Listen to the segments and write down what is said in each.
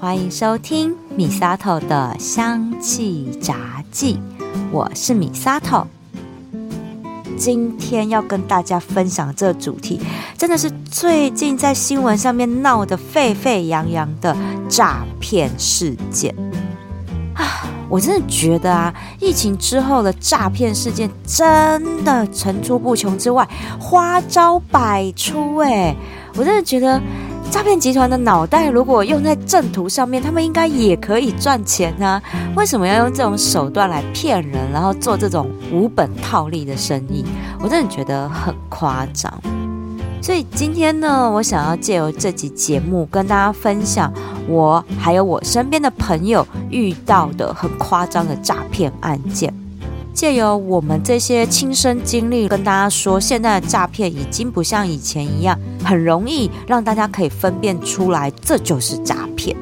欢迎收听米沙头的香气杂记，我是米沙头。今天要跟大家分享这主题，真的是最近在新闻上面闹得沸沸扬扬的诈骗事件啊！我真的觉得啊，疫情之后的诈骗事件真的层出不穷之外，花招百出哎！我真的觉得。诈骗集团的脑袋如果用在正途上面，他们应该也可以赚钱啊！为什么要用这种手段来骗人，然后做这种无本套利的生意？我真的觉得很夸张。所以今天呢，我想要借由这集节目跟大家分享我还有我身边的朋友遇到的很夸张的诈骗案件。借由我们这些亲身经历，跟大家说，现在的诈骗已经不像以前一样，很容易让大家可以分辨出来这就是诈骗，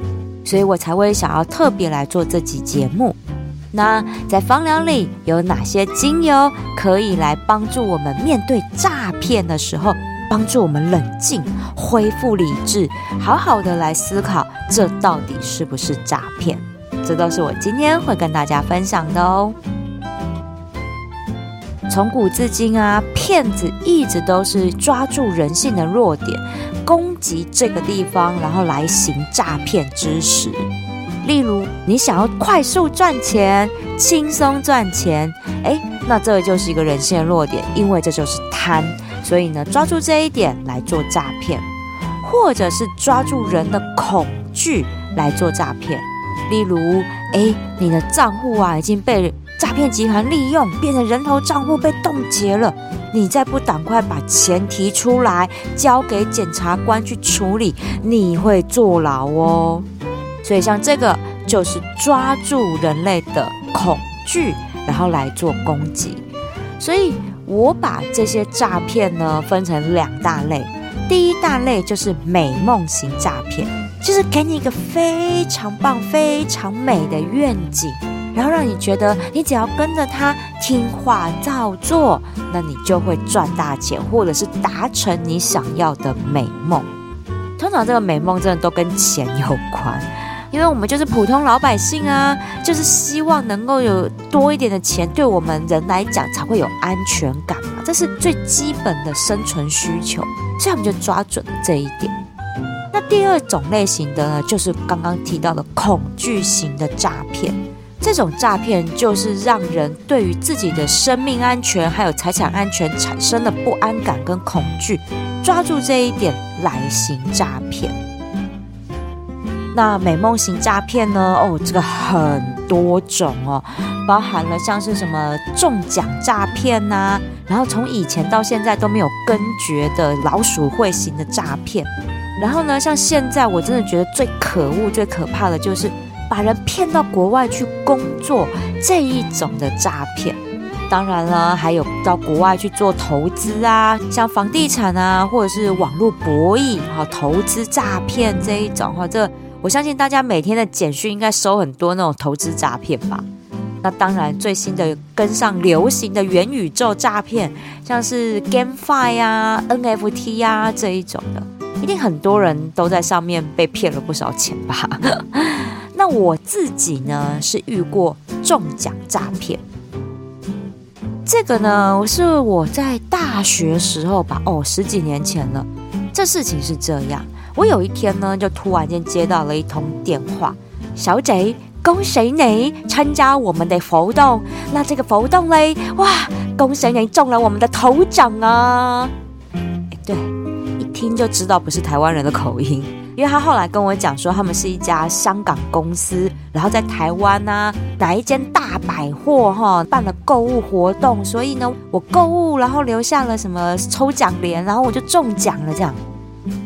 所以我才会想要特别来做这集节目。那在芳疗里有哪些精油可以来帮助我们面对诈骗的时候，帮助我们冷静、恢复理智，好好的来思考这到底是不是诈骗？这都是我今天会跟大家分享的哦。从古至今啊，骗子一直都是抓住人性的弱点，攻击这个地方，然后来行诈骗之实。例如，你想要快速赚钱、轻松赚钱，哎，那这就是一个人性的弱点，因为这就是贪。所以呢，抓住这一点来做诈骗，或者是抓住人的恐惧来做诈骗。例如，哎，你的账户啊已经被。诈骗集团利用变成人头账户被冻结了，你再不赶快把钱提出来交给检察官去处理，你会坐牢哦。所以像这个就是抓住人类的恐惧，然后来做攻击。所以我把这些诈骗呢分成两大类，第一大类就是美梦型诈骗，就是给你一个非常棒、非常美的愿景。然后让你觉得，你只要跟着他听话照做，那你就会赚大钱，或者是达成你想要的美梦。通常这个美梦真的都跟钱有关，因为我们就是普通老百姓啊，就是希望能够有多一点的钱，对我们人来讲才会有安全感嘛，这是最基本的生存需求。所以我们就抓准了这一点。那第二种类型的呢，就是刚刚提到的恐惧型的诈骗。这种诈骗就是让人对于自己的生命安全还有财产安全产生了不安感跟恐惧，抓住这一点来行诈骗。那美梦型诈骗呢？哦，这个很多种哦，包含了像是什么中奖诈骗呐，然后从以前到现在都没有根绝的老鼠会型的诈骗，然后呢，像现在我真的觉得最可恶、最可怕的就是。把人骗到国外去工作这一种的诈骗，当然了，还有到国外去做投资啊，像房地产啊，或者是网络博弈哈，投资诈骗这一种哈，这我相信大家每天的简讯应该收很多那种投资诈骗吧。那当然，最新的跟上流行的元宇宙诈骗，像是 GameFi 呀、NFT 呀这一种的，一定很多人都在上面被骗了不少钱吧。那我自己呢是遇过中奖诈骗，这个呢是我在大学时候吧，哦，十几年前了。这事情是这样，我有一天呢就突然间接到了一通电话，小姐，恭喜你参加我们的活动。那这个活动嘞，哇，恭喜你中了我们的头奖啊！对，一听就知道不是台湾人的口音。因为他后来跟我讲说，他们是一家香港公司，然后在台湾呢，哪一间大百货哈办了购物活动，所以呢，我购物然后留下了什么抽奖联，然后我就中奖了这样。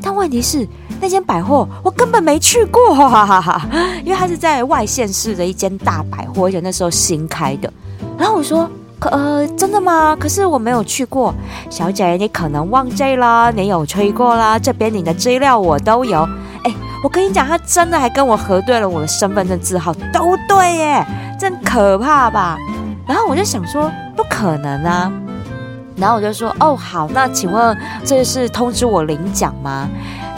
但问题是，那间百货我根本没去过，哈哈哈，因为它是在外县市的一间大百货，而且那时候新开的。然后我说。呃，真的吗？可是我没有去过，小姐，你可能忘记了，你有吹过啦。这边你的资料我都有。哎，我跟你讲，他真的还跟我核对了我的身份证字号，都对耶，真可怕吧？然后我就想说，不可能啊！然后我就说：“哦，好，那请问这是通知我领奖吗？”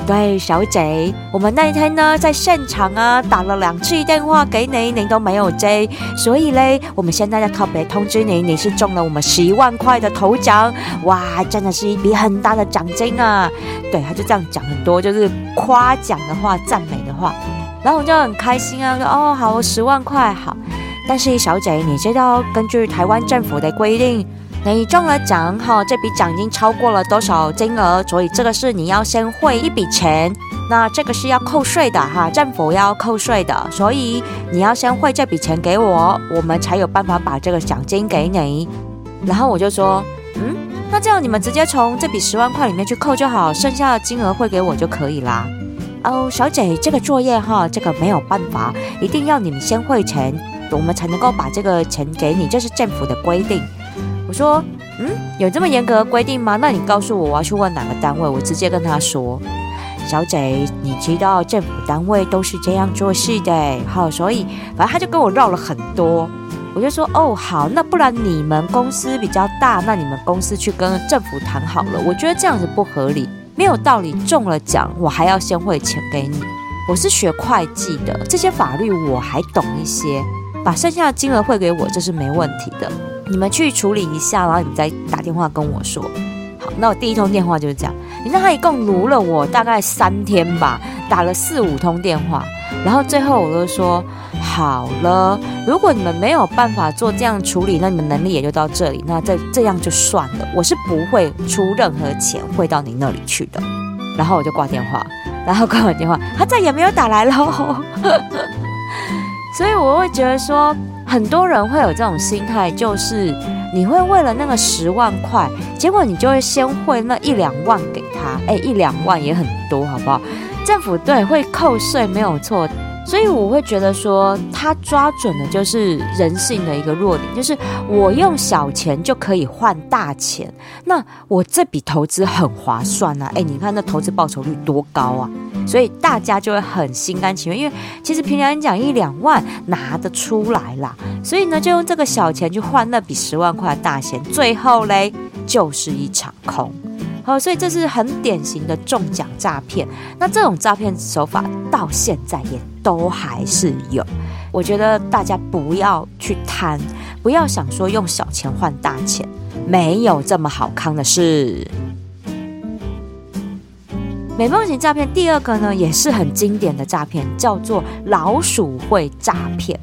对，小姐，我们那一天呢在现场啊打了两次电话给你，您都没有接，所以嘞，我们现在要特别通知你，你是中了我们十一万块的头奖，哇，真的是一笔很大的奖金啊！对，他就这样讲很多，就是夸奖的话、赞美的话，然后我就很开心啊，说：“哦，好，十万块好。”但是小姐，你知道根据台湾政府的规定。你中了奖哈，这笔奖金超过了多少金额？所以这个是你要先汇一笔钱，那这个是要扣税的哈，政府要扣税的，所以你要先汇这笔钱给我，我们才有办法把这个奖金给你。然后我就说，嗯，那这样你们直接从这笔十万块里面去扣就好，剩下的金额汇给我就可以啦。哦，小姐，这个作业哈，这个没有办法，一定要你们先汇钱，我们才能够把这个钱给你，这是政府的规定。说，嗯，有这么严格的规定吗？那你告诉我，我要去问哪个单位？我直接跟他说，小姐，你知道政府单位都是这样做事的，好，所以反正他就跟我绕了很多。我就说，哦，好，那不然你们公司比较大，那你们公司去跟政府谈好了。我觉得这样子不合理，没有道理。中了奖，我还要先汇钱给你。我是学会计的，这些法律我还懂一些，把剩下的金额汇给我，这是没问题的。你们去处理一下，然后你们再打电话跟我说。好，那我第一通电话就是这样。你看他一共撸了我大概三天吧，打了四五通电话，然后最后我就说好了，如果你们没有办法做这样处理，那你们能力也就到这里，那这这样就算了，我是不会出任何钱汇到你那里去的。然后我就挂电话，然后挂完电话，他再也没有打来了。所以我会觉得说。很多人会有这种心态，就是你会为了那个十万块，结果你就会先汇那一两万给他，哎，一两万也很多，好不好？政府对会扣税没有错，所以我会觉得说，他抓准的就是人性的一个弱点，就是我用小钱就可以换大钱，那我这笔投资很划算啊，哎，你看那投资报酬率多高啊！所以大家就会很心甘情愿，因为其实平常讲一两万拿得出来啦，所以呢就用这个小钱去换那笔十万块的大钱，最后嘞就是一场空。好，所以这是很典型的中奖诈骗。那这种诈骗手法到现在也都还是有，我觉得大家不要去贪，不要想说用小钱换大钱，没有这么好康的事。美梦型诈骗第二个呢，也是很经典的诈骗，叫做老鼠会诈骗。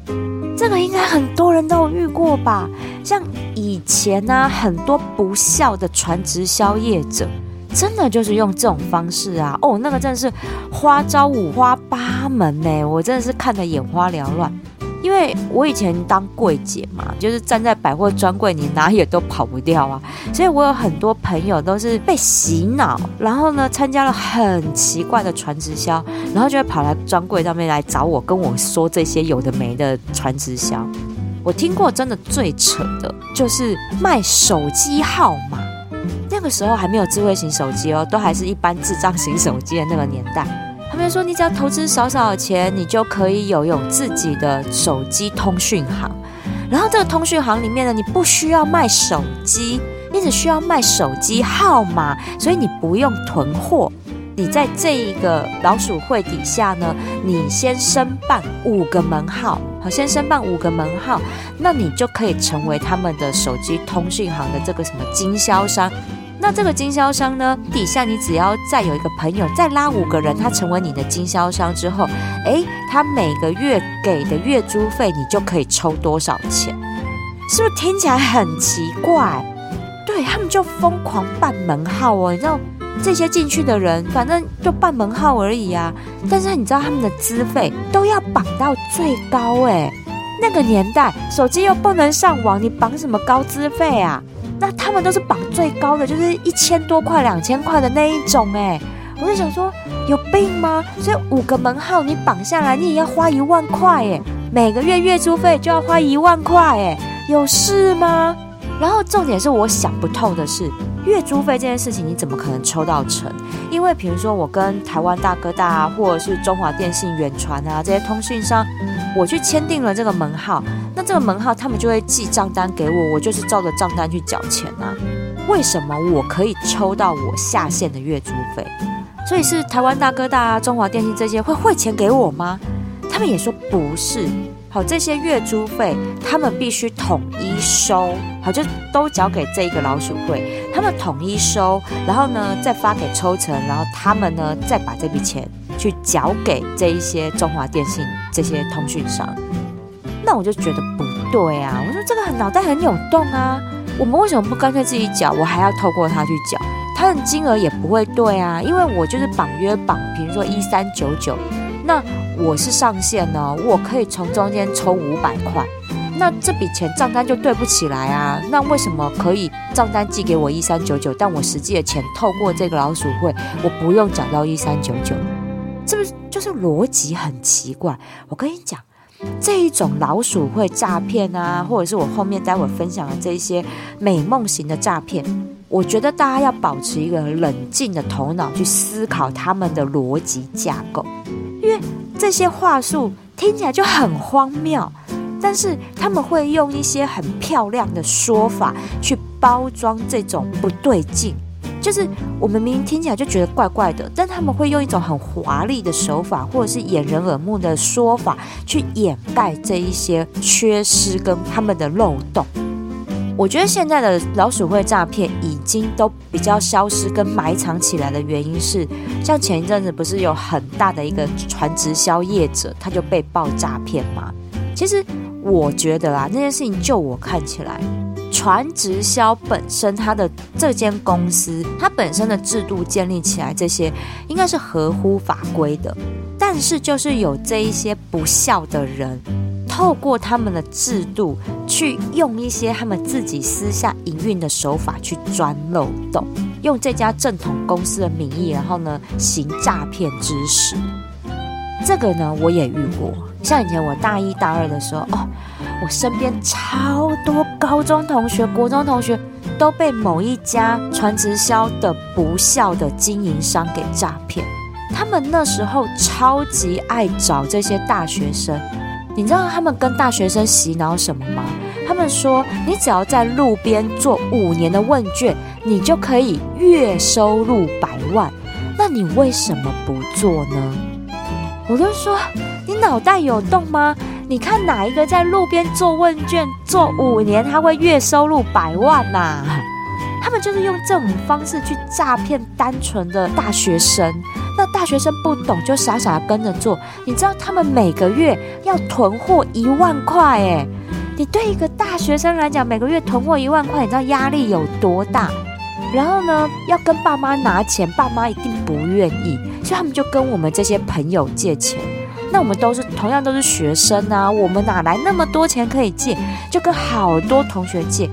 这个应该很多人都有遇过吧？像以前呢，很多不孝的传直销业者，真的就是用这种方式啊。哦，那个真的是花招五花八门呢，我真的是看得眼花缭乱。因为我以前当柜姐嘛，就是站在百货专柜，你哪也都跑不掉啊。所以我有很多朋友都是被洗脑，然后呢参加了很奇怪的传直销，然后就会跑来专柜上面来找我，跟我说这些有的没的传直销。我听过真的最扯的就是卖手机号码，那个时候还没有智慧型手机哦，都还是一般智障型手机的那个年代。他们说，你只要投资少少的钱，你就可以有有自己的手机通讯行。然后这个通讯行里面呢，你不需要卖手机，你只需要卖手机号码，所以你不用囤货。你在这一个老鼠会底下呢，你先申办五个门号，好，先申办五个门号，那你就可以成为他们的手机通讯行的这个什么经销商。那这个经销商呢？底下你只要再有一个朋友，再拉五个人，他成为你的经销商之后，诶，他每个月给的月租费，你就可以抽多少钱？是不是听起来很奇怪？对他们就疯狂办门号哦，你知道这些进去的人，反正就办门号而已啊。但是你知道他们的资费都要绑到最高诶，那个年代手机又不能上网，你绑什么高资费啊？那他们都是绑最高的，就是一千多块、两千块的那一种哎，我就想说有病吗？所以五个门号你绑下来，你也要花一万块哎，每个月月租费就要花一万块哎，有事吗？然后重点是我想不透的是，月租费这件事情你怎么可能抽到成？因为比如说我跟台湾大哥大或者是中华电信、远传啊这些通讯商。我去签订了这个门号，那这个门号他们就会寄账单给我，我就是照着账单去缴钱啊。为什么我可以抽到我下线的月租费？所以是台湾大哥大啊、中华电信这些会汇钱给我吗？他们也说不是。好，这些月租费他们必须统一收，好，就都交给这一个老鼠会，他们统一收，然后呢再发给抽成，然后他们呢再把这笔钱去缴给这一些中华电信这些通讯商。那我就觉得不对啊，我说这个脑袋很扭动啊，我们为什么不干脆自己缴，我还要透过他去缴？他的金额也不会对啊，因为我就是绑约绑，比如说一三九九，那。我是上线呢，我可以从中间抽五百块，那这笔钱账单就对不起来啊。那为什么可以账单寄给我一三九九，但我实际的钱透过这个老鼠会，我不用缴到一三九九？是不是就是逻辑很奇怪？我跟你讲，这一种老鼠会诈骗啊，或者是我后面待会分享的这些美梦型的诈骗，我觉得大家要保持一个冷静的头脑去思考他们的逻辑架构，因为。这些话术听起来就很荒谬，但是他们会用一些很漂亮的说法去包装这种不对劲，就是我们明明听起来就觉得怪怪的，但他们会用一种很华丽的手法，或者是掩人耳目的说法去掩盖这一些缺失跟他们的漏洞。我觉得现在的老鼠会诈骗已经都比较消失跟埋藏起来的原因是，像前一阵子不是有很大的一个传直销业者，他就被爆诈骗吗？其实我觉得啊，那件事情就我看起来，传直销本身它的这间公司，它本身的制度建立起来这些应该是合乎法规的，但是就是有这一些不孝的人。透过他们的制度，去用一些他们自己私下营运的手法去钻漏洞，用这家正统公司的名义，然后呢行诈骗之实。这个呢我也遇过，像以前我大一大二的时候，哦，我身边超多高中同学、国中同学都被某一家传直销的不孝的经营商给诈骗。他们那时候超级爱找这些大学生。你知道他们跟大学生洗脑什么吗？他们说，你只要在路边做五年的问卷，你就可以月收入百万。那你为什么不做呢？我就说，你脑袋有洞吗？你看哪一个在路边做问卷做五年，他会月收入百万呐？他们就是用这种方式去诈骗单纯的大学生。那大学生不懂就傻傻跟着做，你知道他们每个月要囤货一万块哎，你对一个大学生来讲，每个月囤货一万块，你知道压力有多大？然后呢，要跟爸妈拿钱，爸妈一定不愿意，所以他们就跟我们这些朋友借钱。那我们都是同样都是学生啊，我们哪来那么多钱可以借？就跟好多同学借。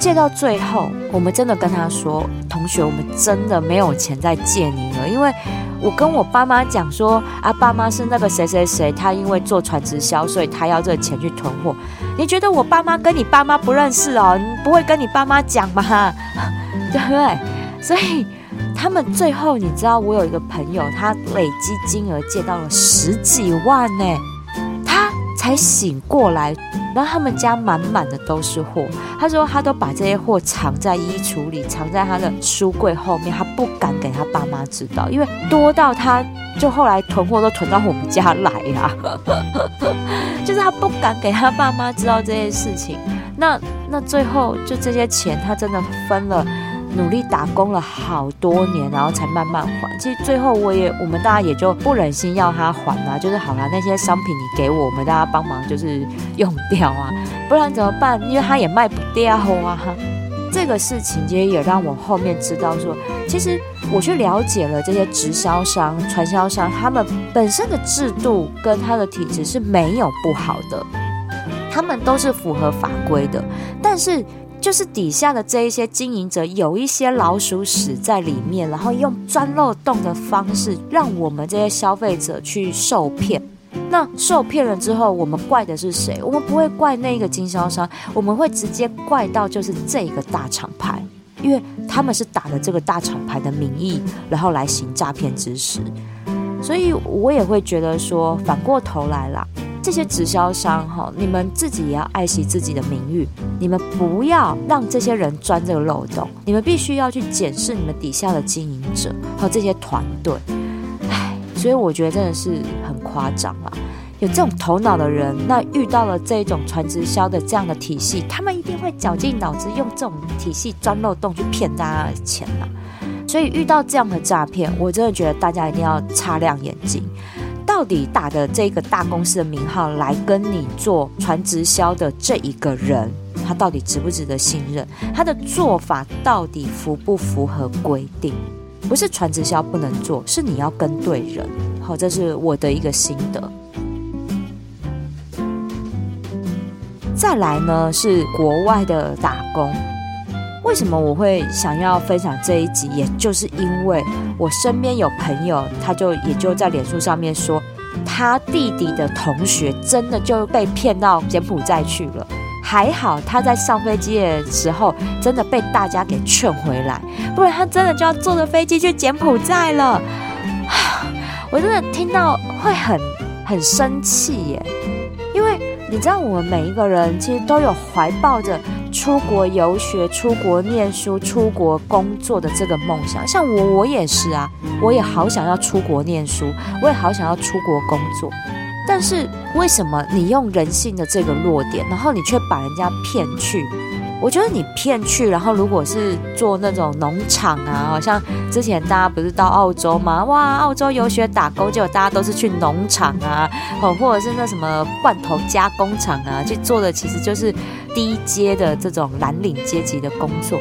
借到最后，我们真的跟他说：“同学，我们真的没有钱再借你了，因为我跟我爸妈讲说，啊，爸妈是那个谁谁谁，他因为做传直销，所以他要这个钱去囤货。你觉得我爸妈跟你爸妈不认识哦？你不会跟你爸妈讲吗？对不对？所以他们最后，你知道，我有一个朋友，他累积金额借到了十几万呢，他才醒过来。”然后他们家满满的都是货，他说他都把这些货藏在衣橱里，藏在他的书柜后面，他不敢给他爸妈知道，因为多到他就后来囤货都囤到我们家来啦，就是他不敢给他爸妈知道这件事情。那那最后就这些钱，他真的分了。努力打工了好多年，然后才慢慢还。其实最后我也，我们大家也就不忍心要他还了，就是好了，那些商品你给我们，大家帮忙就是用掉啊，不然怎么办？因为他也卖不掉啊。这个事情其实也让我后面知道说，其实我去了解了这些直销商、传销商，他们本身的制度跟他的体质是没有不好的，他们都是符合法规的，但是。就是底下的这一些经营者有一些老鼠屎在里面，然后用钻漏洞的方式，让我们这些消费者去受骗。那受骗了之后，我们怪的是谁？我们不会怪那个经销商，我们会直接怪到就是这个大厂牌，因为他们是打了这个大厂牌的名义，然后来行诈骗之实。所以我也会觉得说，反过头来啦。这些直销商哈，你们自己也要爱惜自己的名誉，你们不要让这些人钻这个漏洞，你们必须要去检视你们底下的经营者和这些团队。唉，所以我觉得真的是很夸张啊！有这种头脑的人，那遇到了这种传直销的这样的体系，他们一定会绞尽脑汁用这种体系钻漏洞去骗大家的钱啊！所以遇到这样的诈骗，我真的觉得大家一定要擦亮眼睛。到底打的这个大公司的名号来跟你做传直销的这一个人，他到底值不值得信任？他的做法到底符不符合规定？不是传直销不能做，是你要跟对人。好，这是我的一个心得。再来呢，是国外的打工。为什么我会想要分享这一集？也就是因为我身边有朋友，他就也就在脸书上面说，他弟弟的同学真的就被骗到柬埔寨去了。还好他在上飞机的时候，真的被大家给劝回来，不然他真的就要坐着飞机去柬埔寨了。我真的听到会很很生气耶，因为你知道，我们每一个人其实都有怀抱着。出国游学、出国念书、出国工作的这个梦想，像我，我也是啊，我也好想要出国念书，我也好想要出国工作。但是为什么你用人性的这个弱点，然后你却把人家骗去？我觉得你骗去，然后如果是做那种农场啊，好像之前大家不是到澳洲吗？哇，澳洲游学打工，结果大家都是去农场啊，哦，或者是那什么罐头加工厂啊，去做的其实就是低阶的这种蓝领阶级的工作。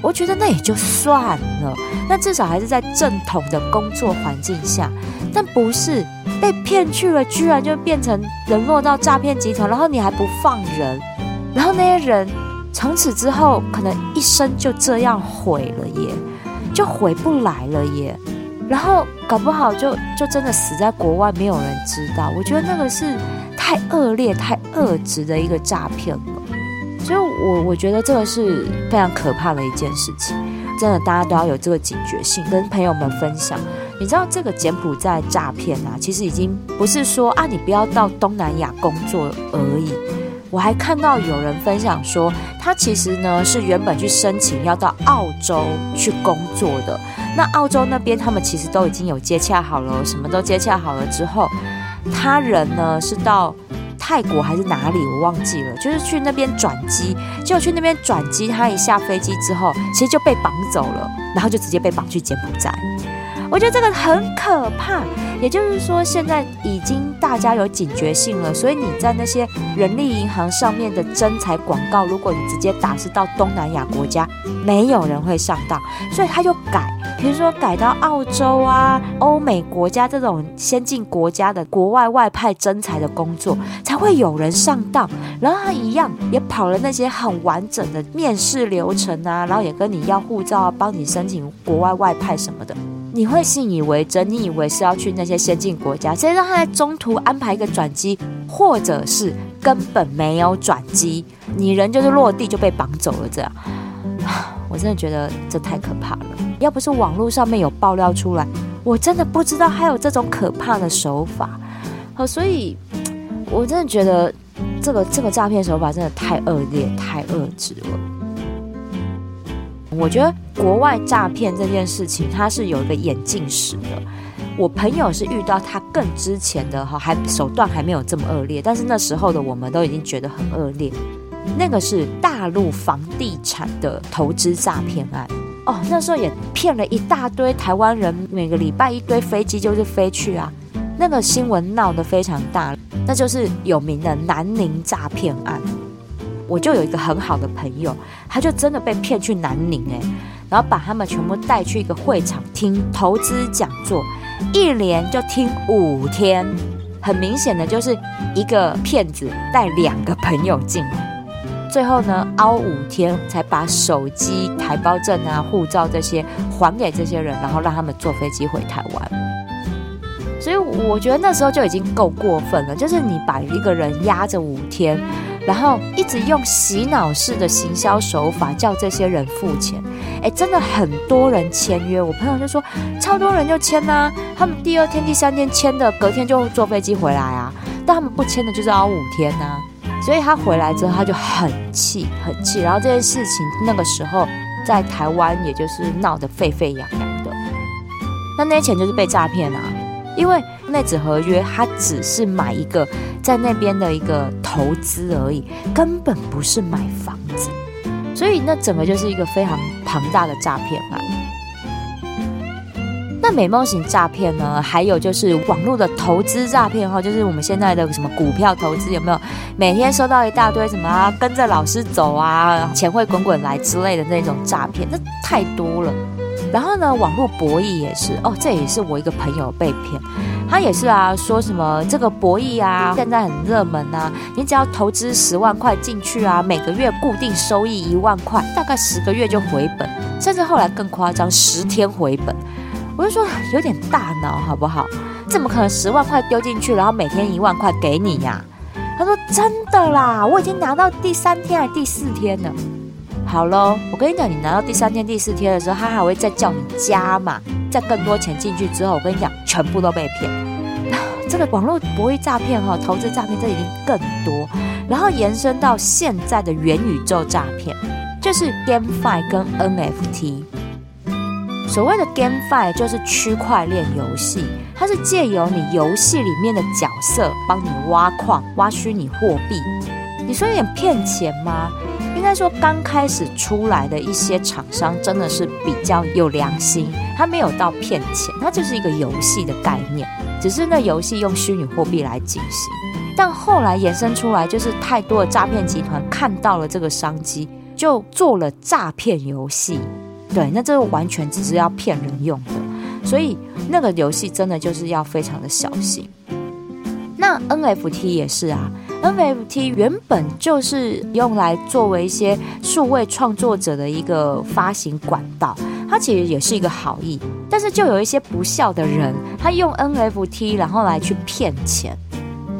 我觉得那也就算了，那至少还是在正统的工作环境下，但不是被骗去了，居然就变成沦落到诈骗集团，然后你还不放人，然后那些人。从此之后，可能一生就这样毁了耶，就回不来了耶。然后搞不好就就真的死在国外，没有人知道。我觉得那个是太恶劣、太恶质的一个诈骗了。所以，我我觉得这个是非常可怕的一件事情。真的，大家都要有这个警觉性，跟朋友们分享。你知道，这个柬埔寨诈骗啊，其实已经不是说啊，你不要到东南亚工作而已。我还看到有人分享说，他其实呢是原本去申请要到澳洲去工作的。那澳洲那边他们其实都已经有接洽好了，什么都接洽好了之后，他人呢是到泰国还是哪里我忘记了，就是去那边转机。结果去那边转机，他一下飞机之后，其实就被绑走了，然后就直接被绑去柬埔寨。我觉得这个很可怕，也就是说，现在已经大家有警觉性了，所以你在那些人力银行上面的征才广告，如果你直接打是到东南亚国家，没有人会上当，所以他就改，比如说改到澳洲啊、欧美国家这种先进国家的国外外派征才的工作，才会有人上当。然后他一样也跑了那些很完整的面试流程啊，然后也跟你要护照，帮你申请国外外派什么的。你会信以为真，你以为是要去那些先进国家，谁让他在中途安排一个转机，或者是根本没有转机，你人就是落地就被绑走了，这样，我真的觉得这太可怕了。要不是网络上面有爆料出来，我真的不知道还有这种可怕的手法。好，所以我真的觉得这个这个诈骗手法真的太恶劣、太恶质了。我觉得国外诈骗这件事情，它是有一个演进史的。我朋友是遇到他更之前的哈，还手段还没有这么恶劣，但是那时候的我们都已经觉得很恶劣。那个是大陆房地产的投资诈骗案哦，那时候也骗了一大堆台湾人，每个礼拜一堆飞机就是飞去啊，那个新闻闹得非常大，那就是有名的南宁诈骗案。我就有一个很好的朋友，他就真的被骗去南宁哎，然后把他们全部带去一个会场听投资讲座，一连就听五天，很明显的就是一个骗子带两个朋友进来，最后呢熬五天才把手机、台胞证啊、护照这些还给这些人，然后让他们坐飞机回台湾。所以我觉得那时候就已经够过分了，就是你把一个人压着五天。然后一直用洗脑式的行销手法叫这些人付钱，哎，真的很多人签约。我朋友就说，超多人就签呐，他们第二天、第三天签的，隔天就坐飞机回来啊。但他们不签的就是熬五天呐。所以他回来之后，他就很气，很气。然后这件事情那个时候在台湾，也就是闹得沸沸扬扬的。那那些钱就是被诈骗啊，因为那纸合约它只是买一个在那边的一个投资而已，根本不是买房子。所以那整个就是一个非常庞大的诈骗案。那美梦型诈骗呢？还有就是网络的投资诈骗哈，就是我们现在的什么股票投资有没有？每天收到一大堆什么啊，跟着老师走啊，钱会滚滚来之类的那种诈骗，那太多了。然后呢，网络博弈也是哦，这也是我一个朋友被骗，他也是啊，说什么这个博弈啊，现在很热门啊，你只要投资十万块进去啊，每个月固定收益一万块，大概十个月就回本，甚至后来更夸张，十天回本。我就说有点大脑好不好？怎么可能十万块丢进去，然后每天一万块给你呀？他说真的啦，我已经拿到第三天还是第四天了。好喽，我跟你讲，你拿到第三天、第四天的时候，他还会再叫你加嘛，再更多钱进去之后，我跟你讲，全部都被骗。这个网络博弈诈骗哈，投资诈骗这已经更多，然后延伸到现在的元宇宙诈骗，就是 GameFi 跟 NFT。所谓的 GameFi 就是区块链游戏，它是借由你游戏里面的角色帮你挖矿、挖虚拟货币。你说有点骗钱吗？应该说刚开始出来的一些厂商真的是比较有良心，他没有到骗钱，它就是一个游戏的概念，只是那游戏用虚拟货币来进行。但后来延伸出来，就是太多的诈骗集团看到了这个商机，就做了诈骗游戏。对，那这个完全只是要骗人用的，所以那个游戏真的就是要非常的小心。那 NFT 也是啊，NFT 原本就是用来作为一些数位创作者的一个发行管道，它其实也是一个好意，但是就有一些不孝的人，他用 NFT 然后来去骗钱。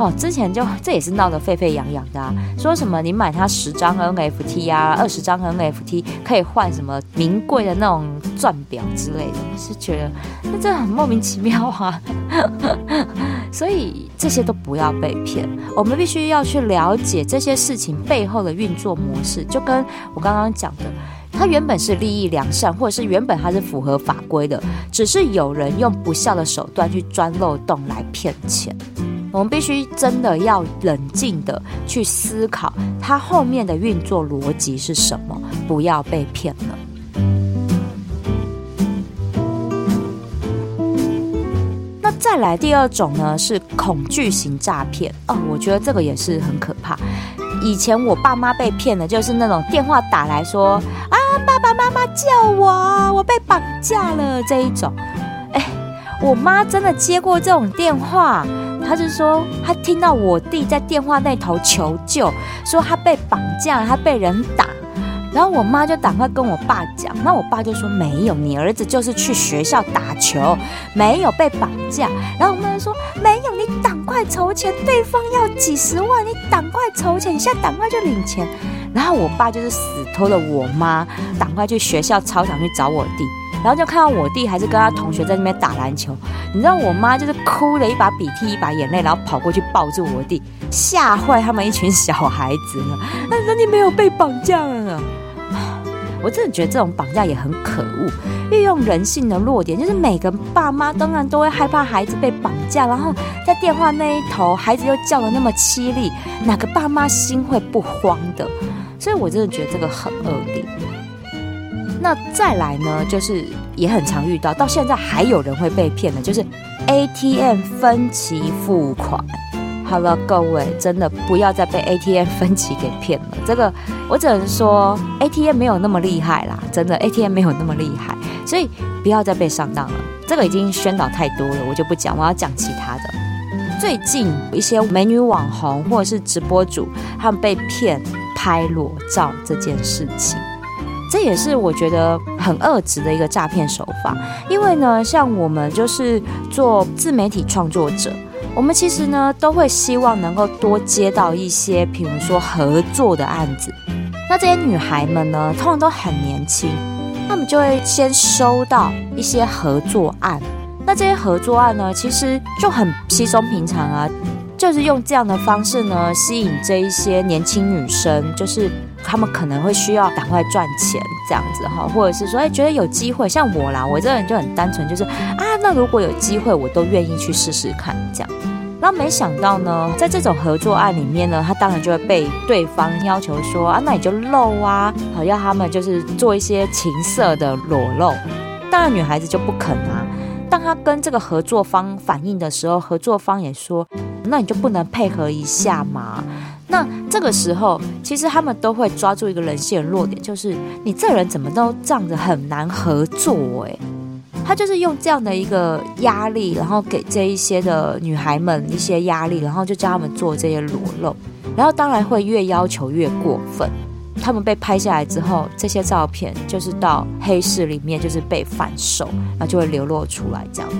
哦，之前就这也是闹得沸沸扬扬的啊，说什么你买它十张 NFT 啊，二十张 NFT 可以换什么名贵的那种钻表之类的，是觉得那这很莫名其妙啊。所以这些都不要被骗，我们必须要去了解这些事情背后的运作模式。就跟我刚刚讲的，它原本是利益良善，或者是原本它是符合法规的，只是有人用不孝的手段去钻漏洞来骗钱。我们必须真的要冷静的去思考，它后面的运作逻辑是什么，不要被骗了。那再来第二种呢，是恐惧型诈骗哦，我觉得这个也是很可怕。以前我爸妈被骗的，就是那种电话打来说啊，爸爸妈妈救我，我被绑架了这一种。哎，我妈真的接过这种电话。他就说，他听到我弟在电话那头求救，说他被绑架，他被人打。然后我妈就赶快跟我爸讲，那我爸就说没有，你儿子就是去学校打球，没有被绑架。然后我妈就说没有，你赶快筹钱，对方要几十万，你赶快筹钱，你现在赶快就领钱。然后我爸就是死拖了我妈，赶快去学校操场去找我弟。然后就看到我弟还是跟他同学在那边打篮球，你知道我妈就是哭了一把鼻涕一把眼泪，然后跑过去抱住我弟，吓坏他们一群小孩子了。那那你没有被绑架了？我真的觉得这种绑架也很可恶，利用人性的弱点，就是每个爸妈当然都会害怕孩子被绑架，然后在电话那一头，孩子又叫的那么凄厉，哪个爸妈心会不慌的？所以我真的觉得这个很恶劣。那再来呢，就是也很常遇到，到现在还有人会被骗的，就是 ATM 分期付款。好了，各位真的不要再被 ATM 分期给骗了。这个我只能说，ATM 没有那么厉害啦，真的 ATM 没有那么厉害，所以不要再被上当了。这个已经宣导太多了，我就不讲，我要讲其他的。最近一些美女网红或者是直播主，他们被骗拍裸照这件事情。这也是我觉得很恶质的一个诈骗手法，因为呢，像我们就是做自媒体创作者，我们其实呢都会希望能够多接到一些，比如说合作的案子。那这些女孩们呢，通常都很年轻，她们就会先收到一些合作案。那这些合作案呢，其实就很稀松平常啊。就是用这样的方式呢，吸引这一些年轻女生，就是他们可能会需要赶快赚钱这样子哈，或者是说，哎，觉得有机会，像我啦，我这个人就很单纯，就是啊，那如果有机会，我都愿意去试试看这样。那没想到呢，在这种合作案里面呢，他当然就会被对方要求说啊，那你就露啊，好要他们就是做一些情色的裸露。当然女孩子就不肯啊。当他跟这个合作方反映的时候，合作方也说，那你就不能配合一下吗？那这个时候，其实他们都会抓住一个人性的弱点，就是你这人怎么都这样子很难合作诶。他就是用这样的一个压力，然后给这一些的女孩们一些压力，然后就叫他们做这些裸露，然后当然会越要求越过分。他们被拍下来之后，这些照片就是到黑市里面就是被贩售，然后就会流落出来这样。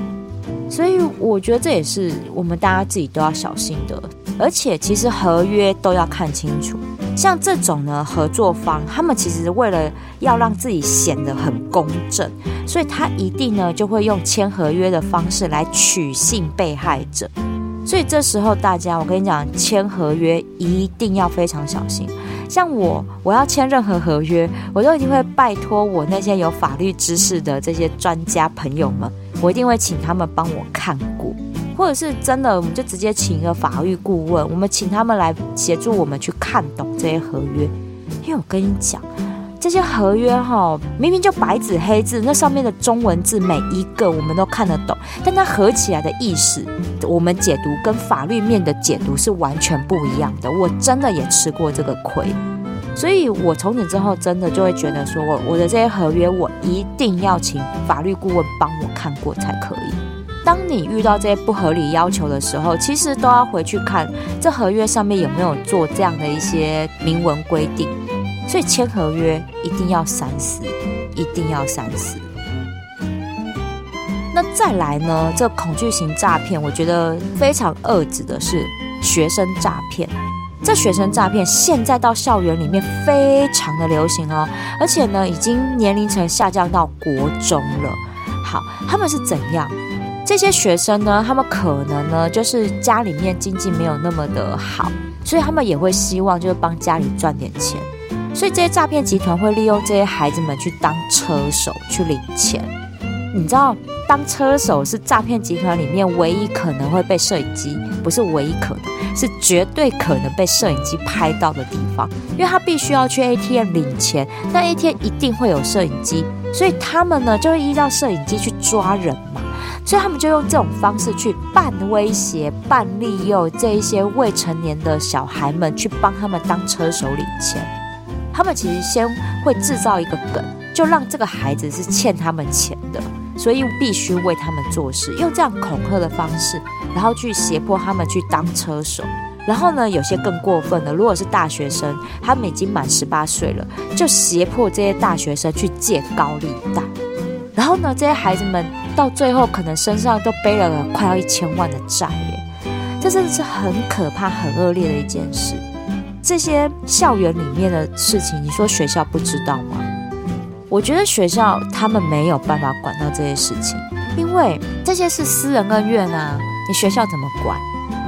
所以我觉得这也是我们大家自己都要小心的，而且其实合约都要看清楚。像这种呢，合作方他们其实为了要让自己显得很公正，所以他一定呢就会用签合约的方式来取信被害者。所以这时候大家，我跟你讲，签合约一定要非常小心。像我，我要签任何合约，我都一定会拜托我那些有法律知识的这些专家朋友们，我一定会请他们帮我看过。或者是真的，我们就直接请一个法律顾问，我们请他们来协助我们去看懂这些合约。因为我跟你讲，这些合约哈，明明就白纸黑字，那上面的中文字每一个我们都看得懂，但它合起来的意思，我们解读跟法律面的解读是完全不一样的。我真的也吃过这个亏，所以我从此之后真的就会觉得说，我我的这些合约，我一定要请法律顾问帮我看过才可以。当你遇到这些不合理要求的时候，其实都要回去看这合约上面有没有做这样的一些明文规定。所以签合约一定要三思，一定要三思。那再来呢？这恐惧型诈骗，我觉得非常恶质的是学生诈骗。这学生诈骗现在到校园里面非常的流行哦，而且呢，已经年龄层下降到国中了。好，他们是怎样？这些学生呢，他们可能呢，就是家里面经济没有那么的好，所以他们也会希望就是帮家里赚点钱，所以这些诈骗集团会利用这些孩子们去当车手去领钱。你知道，当车手是诈骗集团里面唯一可能会被摄影机，不是唯一可能，是绝对可能被摄影机拍到的地方，因为他必须要去 ATM 领钱，那 ATM 一定会有摄影机，所以他们呢就会依照摄影机去抓人嘛。所以他们就用这种方式去半威胁、半利诱这一些未成年的小孩们，去帮他们当车手领钱。他们其实先会制造一个梗，就让这个孩子是欠他们钱的，所以必须为他们做事，用这样恐吓的方式，然后去胁迫他们去当车手。然后呢，有些更过分的，如果是大学生，他们已经满十八岁了，就胁迫这些大学生去借高利贷。然后呢，这些孩子们到最后可能身上都背了快要一千万的债耶，这真的是很可怕、很恶劣的一件事。这些校园里面的事情，你说学校不知道吗？我觉得学校他们没有办法管到这些事情，因为这些是私人恩怨啊，你学校怎么管？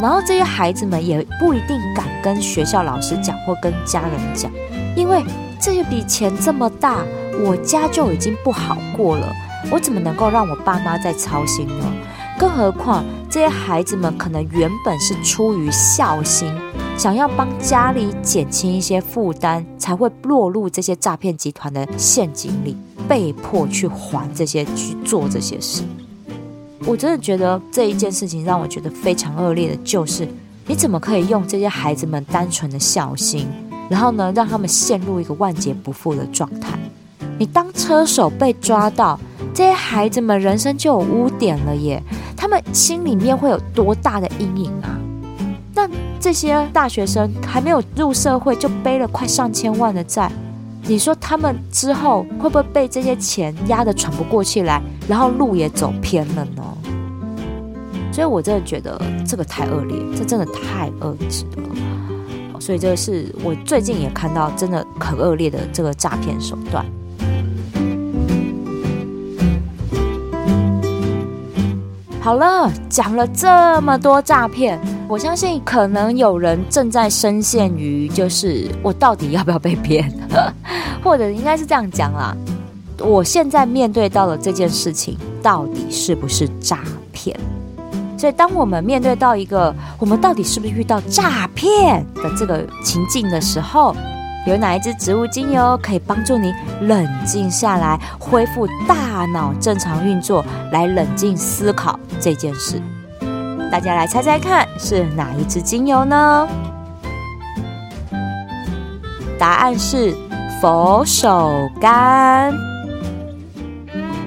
然后这些孩子们也不一定敢跟学校老师讲或跟家人讲，因为这一笔钱这么大。我家就已经不好过了，我怎么能够让我爸妈再操心呢？更何况这些孩子们可能原本是出于孝心，想要帮家里减轻一些负担，才会落入这些诈骗集团的陷阱里，被迫去还这些、去做这些事。我真的觉得这一件事情让我觉得非常恶劣的，就是你怎么可以用这些孩子们单纯的孝心，然后呢，让他们陷入一个万劫不复的状态？你当车手被抓到，这些孩子们人生就有污点了耶！他们心里面会有多大的阴影啊？那这些大学生还没有入社会就背了快上千万的债，你说他们之后会不会被这些钱压得喘不过气来，然后路也走偏了呢？所以我真的觉得这个太恶劣，这真的太恶质了。所以这个是我最近也看到真的很恶劣的这个诈骗手段。好了，讲了这么多诈骗，我相信可能有人正在深陷于，就是我到底要不要被骗，或者应该是这样讲啦。我现在面对到了这件事情，到底是不是诈骗？所以，当我们面对到一个我们到底是不是遇到诈骗的这个情境的时候，有哪一支植物精油可以帮助你冷静下来，恢复大脑正常运作，来冷静思考这件事？大家来猜猜看，是哪一支精油呢？答案是佛手柑。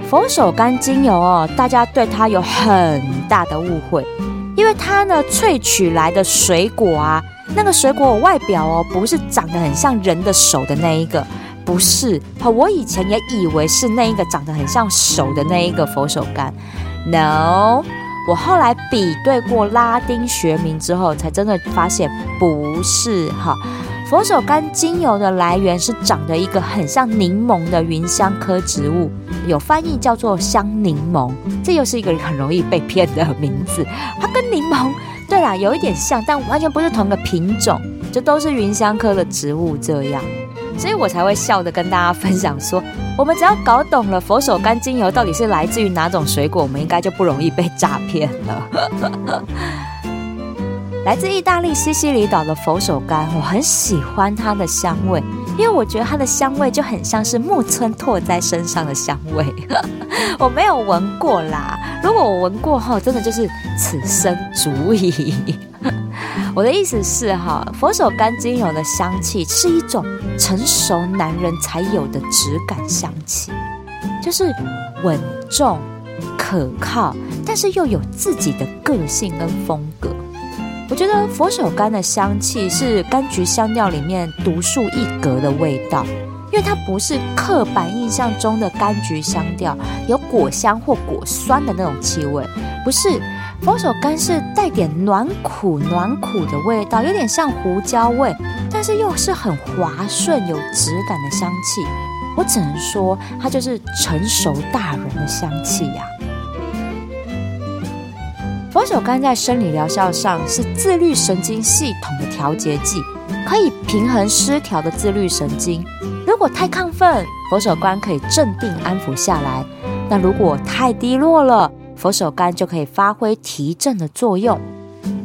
佛手柑精油哦，大家对它有很大的误会，因为它呢萃取来的水果啊，那个水果外表哦，不是长得很像人的手的那一个，不是。好，我以前也以为是那一个长得很像手的那一个佛手柑，no，我后来比对过拉丁学名之后，才真的发现不是哈。佛手柑精油的来源是长得一个很像柠檬的芸香科植物，有翻译叫做香柠檬。这又是一个很容易被骗的名字。它跟柠檬，对啦，有一点像，但完全不是同个品种，就都是芸香科的植物这样。所以我才会笑的跟大家分享说，我们只要搞懂了佛手柑精油到底是来自于哪种水果，我们应该就不容易被诈骗了。来自意大利西西里岛的佛手柑，我很喜欢它的香味，因为我觉得它的香味就很像是木村拓哉身上的香味。我没有闻过啦，如果我闻过后，真的就是此生足矣。我的意思是哈，佛手柑精油的香气是一种成熟男人才有的质感香气，就是稳重、可靠，但是又有自己的个性跟风格。我觉得佛手柑的香气是柑橘香调里面独树一格的味道，因为它不是刻板印象中的柑橘香调，有果香或果酸的那种气味，不是。佛手柑是带点暖苦暖苦的味道，有点像胡椒味，但是又是很滑顺有质感的香气。我只能说，它就是成熟大人的香气呀。佛手柑在生理疗效上是自律神经系统的调节剂，可以平衡失调的自律神经。如果太亢奋，佛手柑可以镇定安抚下来；那如果太低落了，佛手柑就可以发挥提振的作用。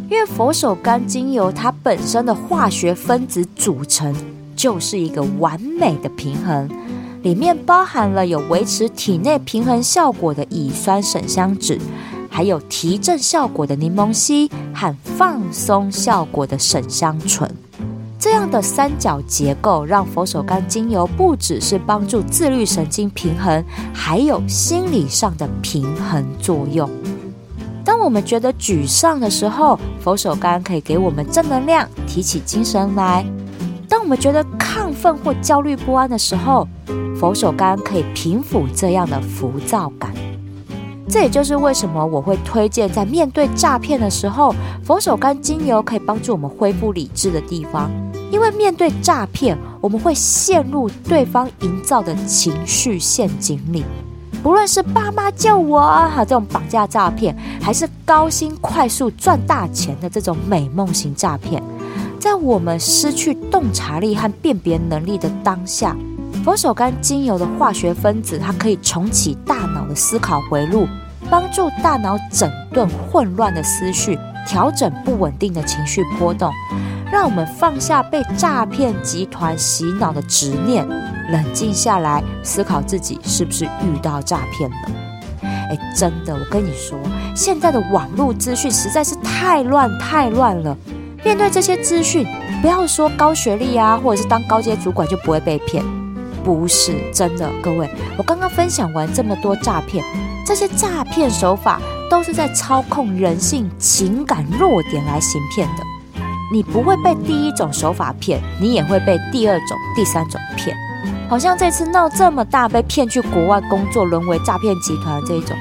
因为佛手柑精油它本身的化学分子组成就是一个完美的平衡，里面包含了有维持体内平衡效果的乙酸沈香酯。还有提振效果的柠檬烯和放松效果的沈香醇，这样的三角结构让佛手柑精油不只是帮助自律神经平衡，还有心理上的平衡作用。当我们觉得沮丧的时候，佛手柑可以给我们正能量，提起精神来；当我们觉得亢奋或焦虑不安的时候，佛手柑可以平抚这样的浮躁感。这也就是为什么我会推荐在面对诈骗的时候，佛手柑精油可以帮助我们恢复理智的地方。因为面对诈骗，我们会陷入对方营造的情绪陷阱里。不论是爸妈救我啊，这种绑架诈骗，还是高薪快速赚大钱的这种美梦型诈骗，在我们失去洞察力和辨别能力的当下，佛手柑精油的化学分子，它可以重启大脑的思考回路。帮助大脑整顿混乱的思绪，调整不稳定的情绪波动，让我们放下被诈骗集团洗脑的执念，冷静下来思考自己是不是遇到诈骗了。哎，真的，我跟你说，现在的网络资讯实在是太乱太乱了。面对这些资讯，不要说高学历啊，或者是当高阶主管就不会被骗，不是真的。各位，我刚刚分享完这么多诈骗。这些诈骗手法都是在操控人性情感弱点来行骗的。你不会被第一种手法骗，你也会被第二种、第三种骗。好像这次闹这么大，被骗去国外工作，沦为诈骗集团这一种，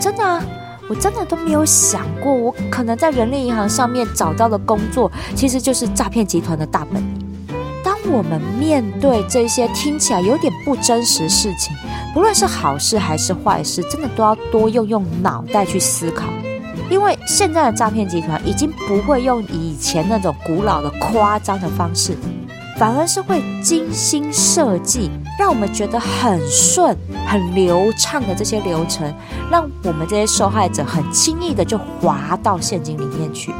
真的啊，我真的都没有想过，我可能在人力银行上面找到的工作，其实就是诈骗集团的大本营。我们面对这些听起来有点不真实事情，不论是好事还是坏事，真的都要多用用脑袋去思考。因为现在的诈骗集团已经不会用以前那种古老的夸张的方式，反而是会精心设计，让我们觉得很顺、很流畅的这些流程，让我们这些受害者很轻易的就滑到陷阱里面去。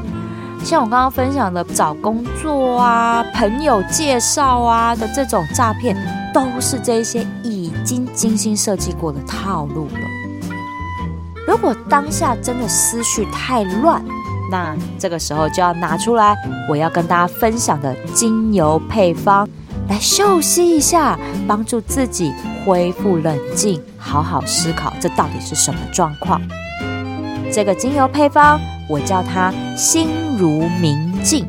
像我刚刚分享的找工作啊、朋友介绍啊的这种诈骗，都是这些已经精心设计过的套路了。如果当下真的思绪太乱，那这个时候就要拿出来我要跟大家分享的精油配方来休息一下，帮助自己恢复冷静，好好思考这到底是什么状况。这个精油配方。我叫它心如明镜，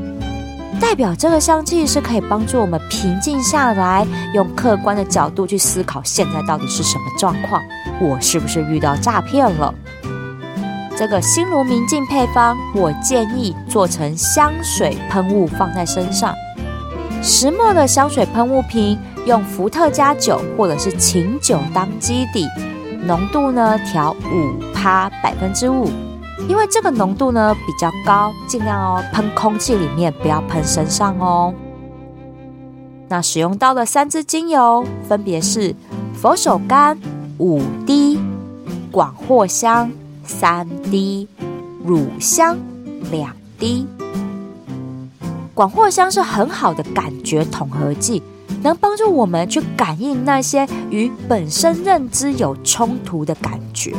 代表这个香气是可以帮助我们平静下来，用客观的角度去思考现在到底是什么状况，我是不是遇到诈骗了？这个心如明镜配方，我建议做成香水喷雾放在身上，石墨的香水喷雾瓶，用伏特加酒或者是琴酒当基底，浓度呢调五趴百分之五。因为这个浓度呢比较高，尽量哦喷空气里面，不要喷身上哦。那使用到的三支精油分别是佛手柑五滴、广藿香三滴、乳香两滴。广藿香是很好的感觉统合剂，能帮助我们去感应那些与本身认知有冲突的感觉。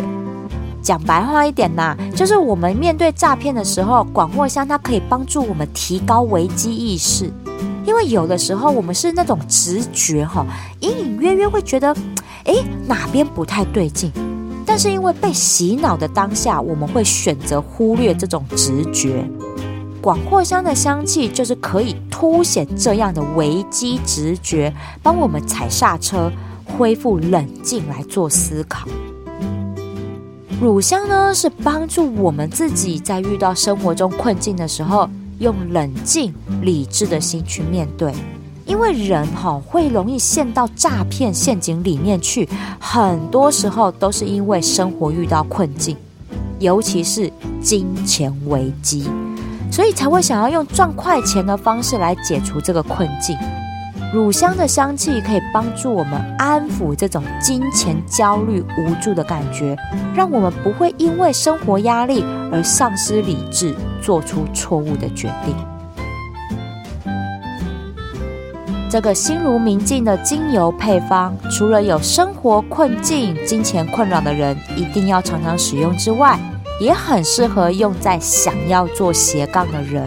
讲白话一点呐，就是我们面对诈骗的时候，广藿香它可以帮助我们提高危机意识，因为有的时候我们是那种直觉哈，隐隐约约会觉得，哎哪边不太对劲，但是因为被洗脑的当下，我们会选择忽略这种直觉。广藿香的香气就是可以凸显这样的危机直觉，帮我们踩刹车，恢复冷静来做思考。乳香呢，是帮助我们自己在遇到生活中困境的时候，用冷静理智的心去面对。因为人哈会容易陷到诈骗陷阱里面去，很多时候都是因为生活遇到困境，尤其是金钱危机，所以才会想要用赚快钱的方式来解除这个困境。乳香的香气可以帮助我们安抚这种金钱焦虑、无助的感觉，让我们不会因为生活压力而丧失理智，做出错误的决定。这个心如明镜的精油配方，除了有生活困境、金钱困扰的人一定要常常使用之外，也很适合用在想要做斜杠的人。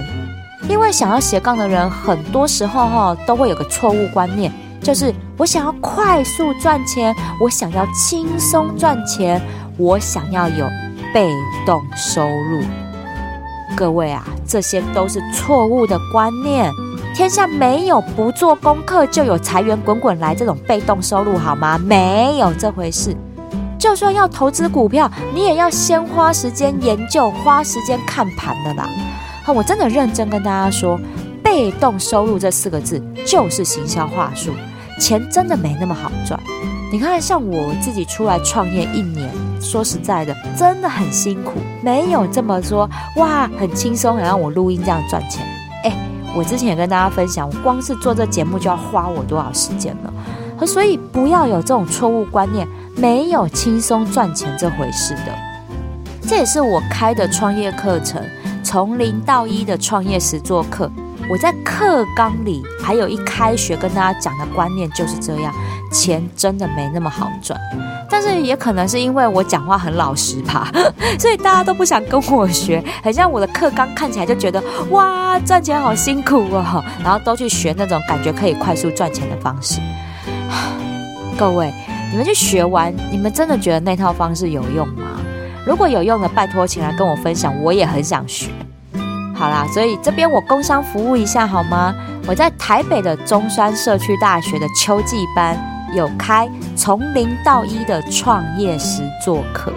因为想要斜杠的人，很多时候哈都会有个错误观念，就是我想要快速赚钱，我想要轻松赚钱，我想要有被动收入。各位啊，这些都是错误的观念。天下没有不做功课就有财源滚滚来这种被动收入，好吗？没有这回事。就算要投资股票，你也要先花时间研究，花时间看盘的啦。我真的认真跟大家说，被动收入这四个字就是行销话术，钱真的没那么好赚。你看，像我自己出来创业一年，说实在的，真的很辛苦，没有这么说哇，很轻松，很让我录音这样赚钱。哎，我之前也跟大家分享，我光是做这节目就要花我多少时间了。所以不要有这种错误观念，没有轻松赚钱这回事的。这也是我开的创业课程。从零到一的创业时做课，我在课纲里还有一开学跟大家讲的观念就是这样：钱真的没那么好赚。但是也可能是因为我讲话很老实吧，所以大家都不想跟我学。很像我的课纲看起来就觉得哇，赚钱好辛苦哦，然后都去学那种感觉可以快速赚钱的方式。各位，你们去学完，你们真的觉得那套方式有用吗？如果有用的，拜托，请来跟我分享，我也很想学。好啦，所以这边我工商服务一下好吗？我在台北的中山社区大学的秋季班有开从零到一的创业实做课，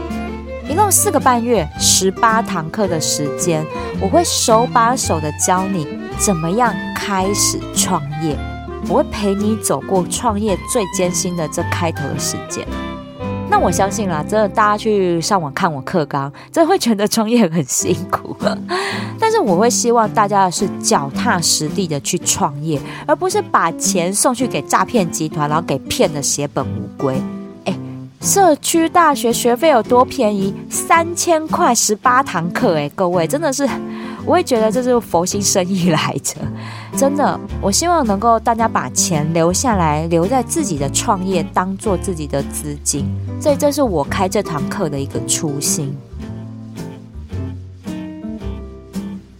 一共四个半月，十八堂课的时间，我会手把手的教你怎么样开始创业，我会陪你走过创业最艰辛的这开头的时间。那我相信啦，真的大家去上网看我课纲，真的会觉得创业很辛苦。但是我会希望大家是脚踏实地的去创业，而不是把钱送去给诈骗集团，然后给骗的血本无归。哎，社区大学学费有多便宜？三千块十八堂课，哎，各位真的是。我会觉得这是佛心生意来着，真的。我希望能够大家把钱留下来，留在自己的创业，当做自己的资金。所以这是我开这堂课的一个初心。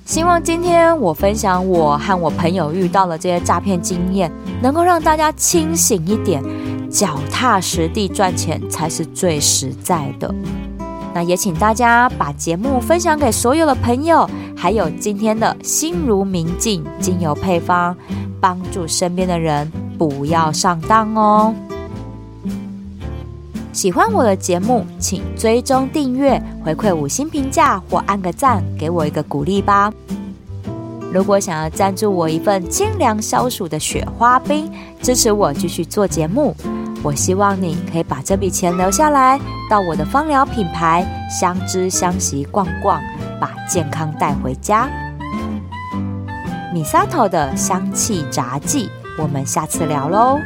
希望今天我分享我和我朋友遇到的这些诈骗经验，能够让大家清醒一点，脚踏实地赚钱才是最实在的。那也请大家把节目分享给所有的朋友，还有今天的心如明镜精油配方，帮助身边的人不要上当哦。喜欢我的节目，请追踪订阅，回馈五星评价或按个赞，给我一个鼓励吧。如果想要赞助我一份清凉消暑的雪花冰，支持我继续做节目。我希望你可以把这笔钱留下来，到我的芳疗品牌相知相惜逛逛，把健康带回家。米萨头的香气杂技，我们下次聊喽。